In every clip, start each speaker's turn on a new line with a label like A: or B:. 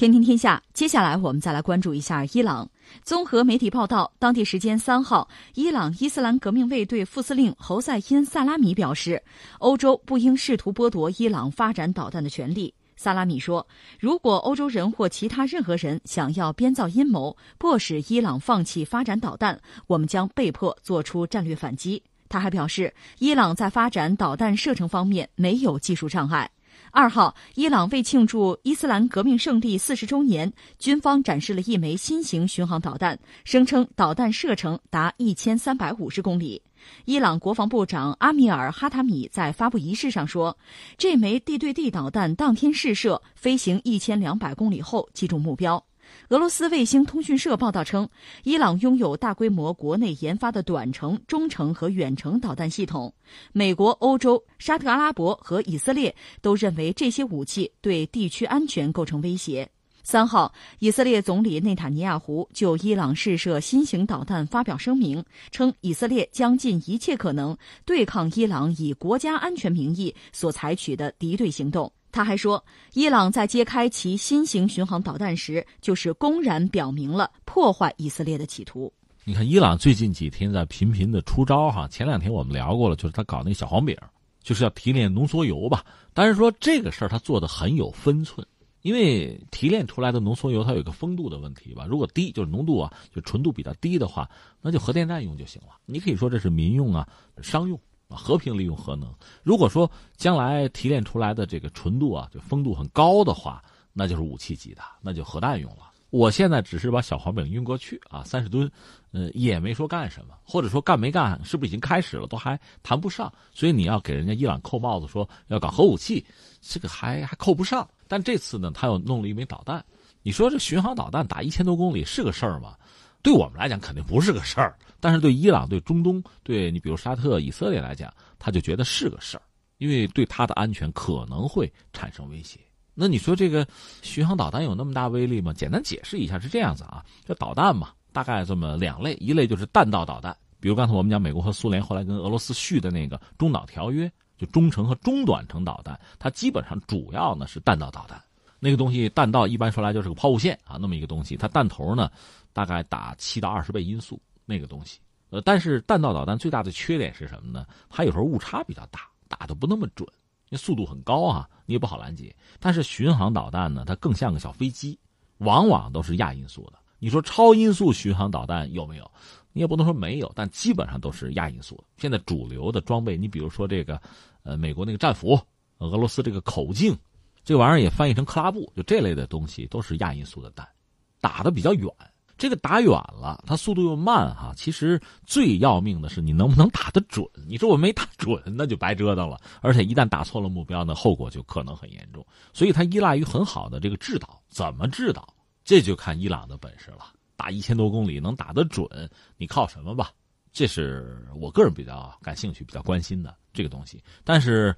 A: 天天天下，接下来我们再来关注一下伊朗。综合媒体报道，当地时间三号，伊朗伊斯兰革命卫队副司令侯赛因·萨拉米表示，欧洲不应试图剥夺伊朗发展导弹的权利。萨拉米说，如果欧洲人或其他任何人想要编造阴谋，迫使伊朗放弃发展导弹，我们将被迫做出战略反击。他还表示，伊朗在发展导弹射程方面没有技术障碍。二号，伊朗为庆祝伊斯兰革命胜利四十周年，军方展示了一枚新型巡航导弹，声称导弹射程达一千三百五十公里。伊朗国防部长阿米尔哈塔米在发布仪式上说，这枚地对地导弹当天试射，飞行一千两百公里后击中目标。俄罗斯卫星通讯社报道称，伊朗拥有大规模国内研发的短程、中程和远程导弹系统。美国、欧洲、沙特阿拉伯和以色列都认为这些武器对地区安全构成威胁。三号，以色列总理内塔尼亚胡就伊朗试射新型导弹发表声明，称以色列将尽一切可能对抗伊朗以国家安全名义所采取的敌对行动。他还说，伊朗在揭开其新型巡航导弹时，就是公然表明了破坏以色列的企图。
B: 你看，伊朗最近几天在频频的出招哈。前两天我们聊过了，就是他搞那小黄饼，就是要提炼浓缩铀吧。但是说这个事儿他做的很有分寸，因为提炼出来的浓缩铀它有一个风度的问题吧。如果低，就是浓度啊，就纯度比较低的话，那就核电站用就行了。你可以说这是民用啊，商用。和平利用核能。如果说将来提炼出来的这个纯度啊，就风度很高的话，那就是武器级的，那就核弹用了。我现在只是把小黄饼运过去啊，三十吨，呃，也没说干什么，或者说干没干，是不是已经开始了，都还谈不上。所以你要给人家伊朗扣帽子，说要搞核武器，这个还还扣不上。但这次呢，他又弄了一枚导弹，你说这巡航导弹打一千多公里是个事儿吗？对我们来讲肯定不是个事儿，但是对伊朗、对中东、对你比如沙特、以色列来讲，他就觉得是个事儿，因为对他的安全可能会产生威胁。那你说这个巡航导弹有那么大威力吗？简单解释一下是这样子啊，这导弹嘛，大概这么两类，一类就是弹道导弹，比如刚才我们讲美国和苏联后来跟俄罗斯续的那个中导条约，就中程和中短程导弹，它基本上主要呢是弹道导弹。那个东西弹道一般说来就是个抛物线啊，那么一个东西，它弹头呢大概打七到二十倍音速那个东西。呃，但是弹道导弹最大的缺点是什么呢？它有时候误差比较大，打的不那么准，因为速度很高啊，你也不好拦截。但是巡航导弹呢，它更像个小飞机，往往都是亚音速的。你说超音速巡航导弹有没有？你也不能说没有，但基本上都是亚音速。现在主流的装备，你比如说这个，呃，美国那个战斧，俄罗斯这个口径。这玩意儿也翻译成克拉布，就这类的东西都是亚音速的弹，打的比较远。这个打远了，它速度又慢哈。其实最要命的是你能不能打得准。你说我没打准，那就白折腾了。而且一旦打错了目标，那后果就可能很严重。所以它依赖于很好的这个制导，怎么制导，这就看伊朗的本事了。打一千多公里能打得准，你靠什么吧？这是我个人比较感兴趣、比较关心的这个东西。但是。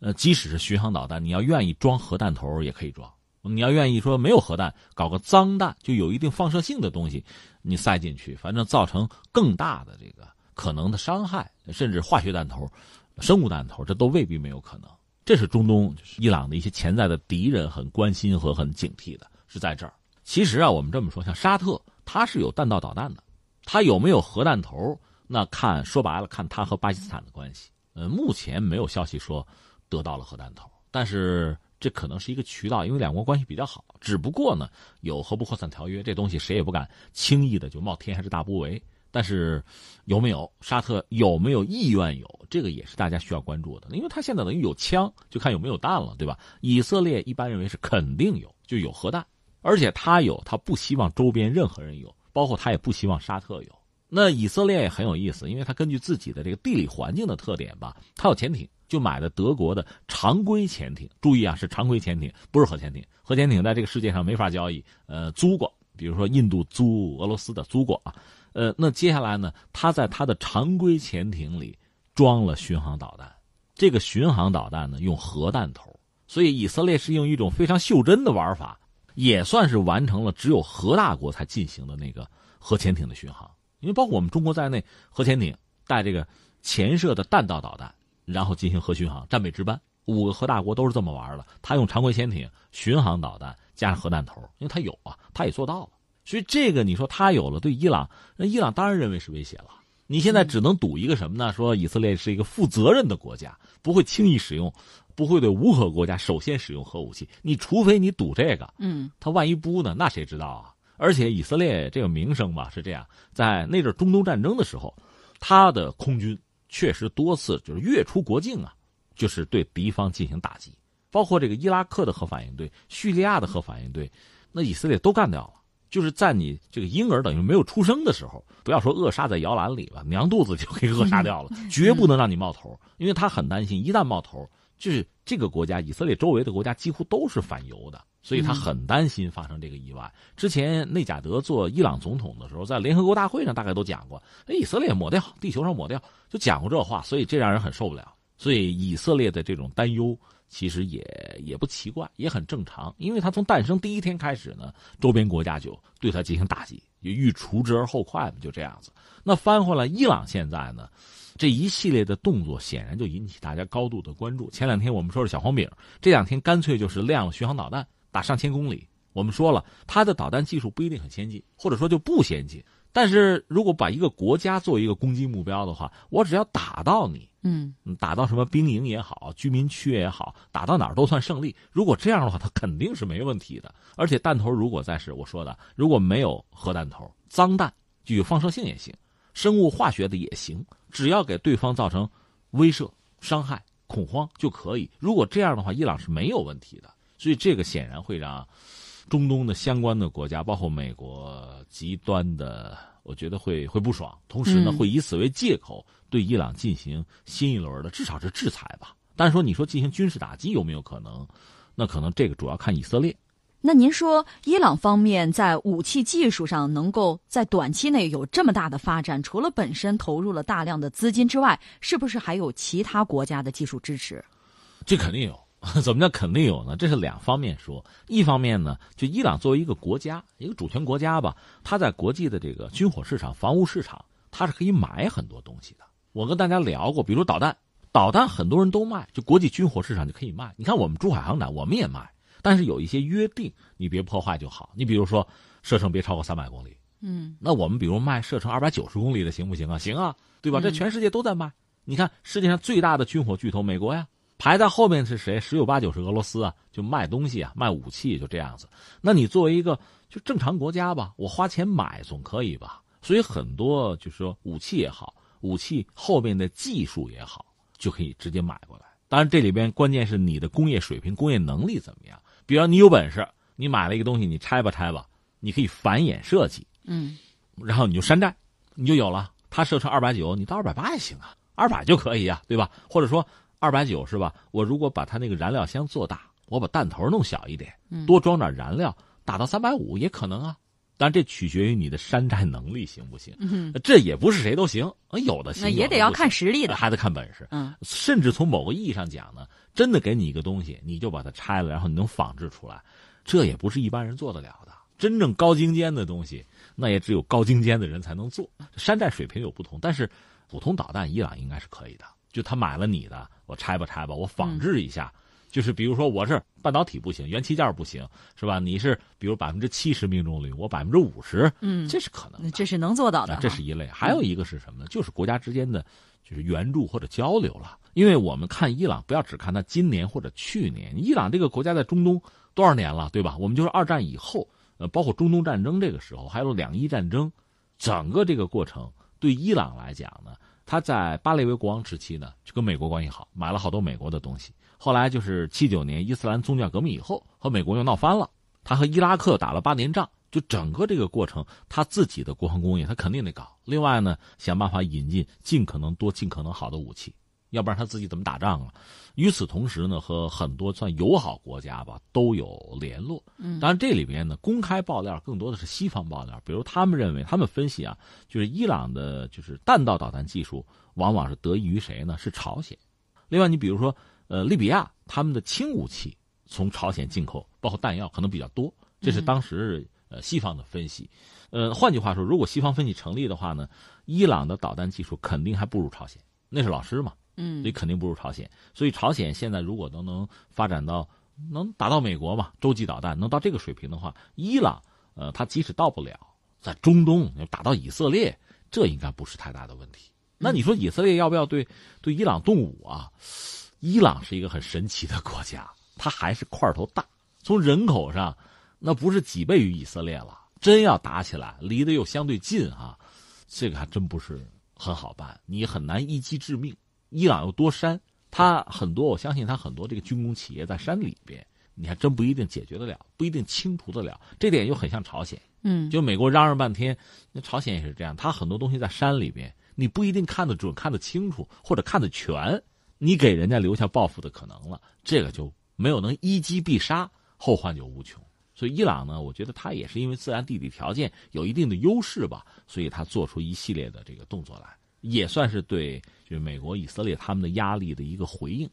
B: 呃，即使是巡航导弹，你要愿意装核弹头也可以装。你要愿意说没有核弹，搞个脏弹，就有一定放射性的东西，你塞进去，反正造成更大的这个可能的伤害，甚至化学弹头、生物弹头，这都未必没有可能。这是中东伊朗的一些潜在的敌人很关心和很警惕的，是在这儿。其实啊，我们这么说，像沙特，它是有弹道导弹的，它有没有核弹头，那看说白了，看它和巴基斯坦的关系。呃，目前没有消息说。得到了核弹头，但是这可能是一个渠道，因为两国关系比较好。只不过呢，有核不扩散条约，这东西谁也不敢轻易的就冒天还是大不韪。但是有没有沙特有没有意愿有，这个也是大家需要关注的，因为他现在等于有枪，就看有没有弹了，对吧？以色列一般认为是肯定有，就有核弹，而且他有，他不希望周边任何人有，包括他也不希望沙特有。那以色列也很有意思，因为他根据自己的这个地理环境的特点吧，他有潜艇。就买的德国的常规潜艇，注意啊，是常规潜艇，不是核潜艇。核潜艇在这个世界上没法交易，呃，租过，比如说印度租俄罗斯的租过啊，呃，那接下来呢，他在他的常规潜艇里装了巡航导弹，这个巡航导弹呢用核弹头，所以以色列是用一种非常袖珍的玩法，也算是完成了只有核大国才进行的那个核潜艇的巡航，因为包括我们中国在内，核潜艇带这个潜射的弹道导弹。然后进行核巡航，战备值班。五个核大国都是这么玩的。他用常规潜艇、巡航导弹加上核弹头，因为他有啊，他也做到了。所以这个你说他有了，对伊朗，那伊朗当然认为是威胁了。你现在只能赌一个什么呢？说以色列是一个负责任的国家，不会轻易使用，不会对无核国家首先使用核武器。你除非你赌这个，
A: 嗯，
B: 他万一不呢？那谁知道啊？而且以色列这个名声吧是这样，在那阵中东战争的时候，他的空军确实多次就是越出国境啊，就是对敌方进行打击，包括这个伊拉克的核反应堆、叙利亚的核反应堆，那以色列都干掉了。就是在你这个婴儿等于没有出生的时候，不要说扼杀在摇篮里吧，娘肚子就给扼杀掉了，绝不能让你冒头，因为他很担心，一旦冒头，就是这个国家以色列周围的国家几乎都是反犹的，所以他很担心发生这个意外。之前内贾德做伊朗总统的时候，在联合国大会上大概都讲过，哎，以色列抹掉，地球上抹掉，就讲过这话，所以这让人很受不了。所以以色列的这种担忧。其实也也不奇怪，也很正常，因为他从诞生第一天开始呢，周边国家就对他进行打击，欲除之而后快嘛，就这样子。那翻回来，伊朗现在呢，这一系列的动作显然就引起大家高度的关注。前两天我们说是小黄饼，这两天干脆就是亮了巡航导弹，打上千公里。我们说了，它的导弹技术不一定很先进，或者说就不先进。但是如果把一个国家作为一个攻击目标的话，我只要打到你，
A: 嗯，
B: 打到什么兵营也好，居民区也好，打到哪儿都算胜利。如果这样的话，它肯定是没问题的。而且弹头如果再是我说的，如果没有核弹头，脏弹具有放射性也行，生物化学的也行，只要给对方造成威慑、伤害、恐慌就可以。如果这样的话，伊朗是没有问题的。所以这个显然会让。中东的相关的国家，包括美国，极端的，我觉得会会不爽。同时呢，会以此为借口对伊朗进行新一轮的，至少是制裁吧。但是说，你说进行军事打击有没有可能？那可能这个主要看以色列。
A: 那您说，伊朗方面在武器技术上能够在短期内有这么大的发展，除了本身投入了大量的资金之外，是不是还有其他国家的技术支持？
B: 这肯定有。怎么叫肯定有呢？这是两方面说。一方面呢，就伊朗作为一个国家，一个主权国家吧，它在国际的这个军火市场、防务市场，它是可以买很多东西的。我跟大家聊过，比如导弹，导弹很多人都卖，就国际军火市场就可以卖。你看我们珠海航展，我们也卖，但是有一些约定，你别破坏就好。你比如说射程别超过三百公里，
A: 嗯，
B: 那我们比如卖射程二百九十公里的行不行啊？行啊，对吧？这全世界都在卖。你看世界上最大的军火巨头美国呀。排在后面是谁？十有八九是俄罗斯啊，就卖东西啊，卖武器就这样子。那你作为一个就正常国家吧，我花钱买总可以吧？所以很多就是说武器也好，武器后面的技术也好，就可以直接买过来。当然这里边关键是你的工业水平、工业能力怎么样。比如你有本事，你买了一个东西，你拆吧拆吧，你可以繁衍设计，
A: 嗯，
B: 然后你就山寨，你就有了。它设成二百九，你到二百八也行啊，二百就可以啊，对吧？或者说。二百九是吧？我如果把它那个燃料箱做大，我把弹头弄小一点，多装点燃料，打到三百五也可能啊。但这取决于你的山寨能力行不行？这也不是谁都行，有的行，那
A: 也得要看实力的，
B: 还得看本事。
A: 嗯，
B: 甚至从某个意义上讲呢，真的给你一个东西，你就把它拆了，然后你能仿制出来，这也不是一般人做得了的。真正高精尖的东西，那也只有高精尖的人才能做。山寨水平有不同，但是普通导弹，伊朗应该是可以的。就他买了你的，我拆吧拆吧，我仿制一下，就是比如说我是半导体不行，元器件不行，是吧？你是比如百分之七十命中率，我百分之五十，
A: 嗯，
B: 这是可能，
A: 这是能做到的。
B: 这是一类，还有一个是什么呢？就是国家之间的，就是援助或者交流了。因为我们看伊朗，不要只看他今年或者去年，伊朗这个国家在中东多少年了，对吧？我们就是二战以后，呃，包括中东战争这个时候，还有两伊战争，整个这个过程对伊朗来讲呢。他在巴列维国王时期呢，就跟美国关系好，买了好多美国的东西。后来就是七九年伊斯兰宗教革命以后，和美国又闹翻了。他和伊拉克打了八年仗，就整个这个过程，他自己的国防工业他肯定得搞。另外呢，想办法引进尽可能多、尽可能好的武器。要不然他自己怎么打仗啊？与此同时呢，和很多算友好国家吧都有联络。
A: 嗯，
B: 当然这里边呢，公开爆料更多的是西方爆料，比如他们认为，他们分析啊，就是伊朗的就是弹道导弹技术往往是得益于谁呢？是朝鲜。另外，你比如说，呃，利比亚他们的轻武器从朝鲜进口，包括弹药可能比较多，这是当时呃西方的分析。呃，换句话说，如果西方分析成立的话呢，伊朗的导弹技术肯定还不如朝鲜，那是老师嘛。
A: 嗯，
B: 所以肯定不如朝鲜。所以朝鲜现在如果都能发展到能达到美国嘛？洲际导弹能到这个水平的话，伊朗呃，它即使到不了，在中东打到以色列，这应该不是太大的问题。那你说以色列要不要对对伊朗动武啊？伊朗是一个很神奇的国家，它还是块头大，从人口上那不是几倍于以色列了。真要打起来，离得又相对近啊，这个还真不是很好办，你很难一击致命。伊朗又多山。它很多，我相信它很多这个军工企业在山里边，你还真不一定解决得了，不一定清除得了。这点又很像朝鲜，
A: 嗯，
B: 就美国嚷嚷半天，那朝鲜也是这样，它很多东西在山里边，你不一定看得准、看得清楚或者看得全，你给人家留下报复的可能了，这个就没有能一击必杀，后患就无穷。所以伊朗呢，我觉得他也是因为自然地理条件有一定的优势吧，所以他做出一系列的这个动作来。也算是对，就美国、以色列他们的压力的一个回应。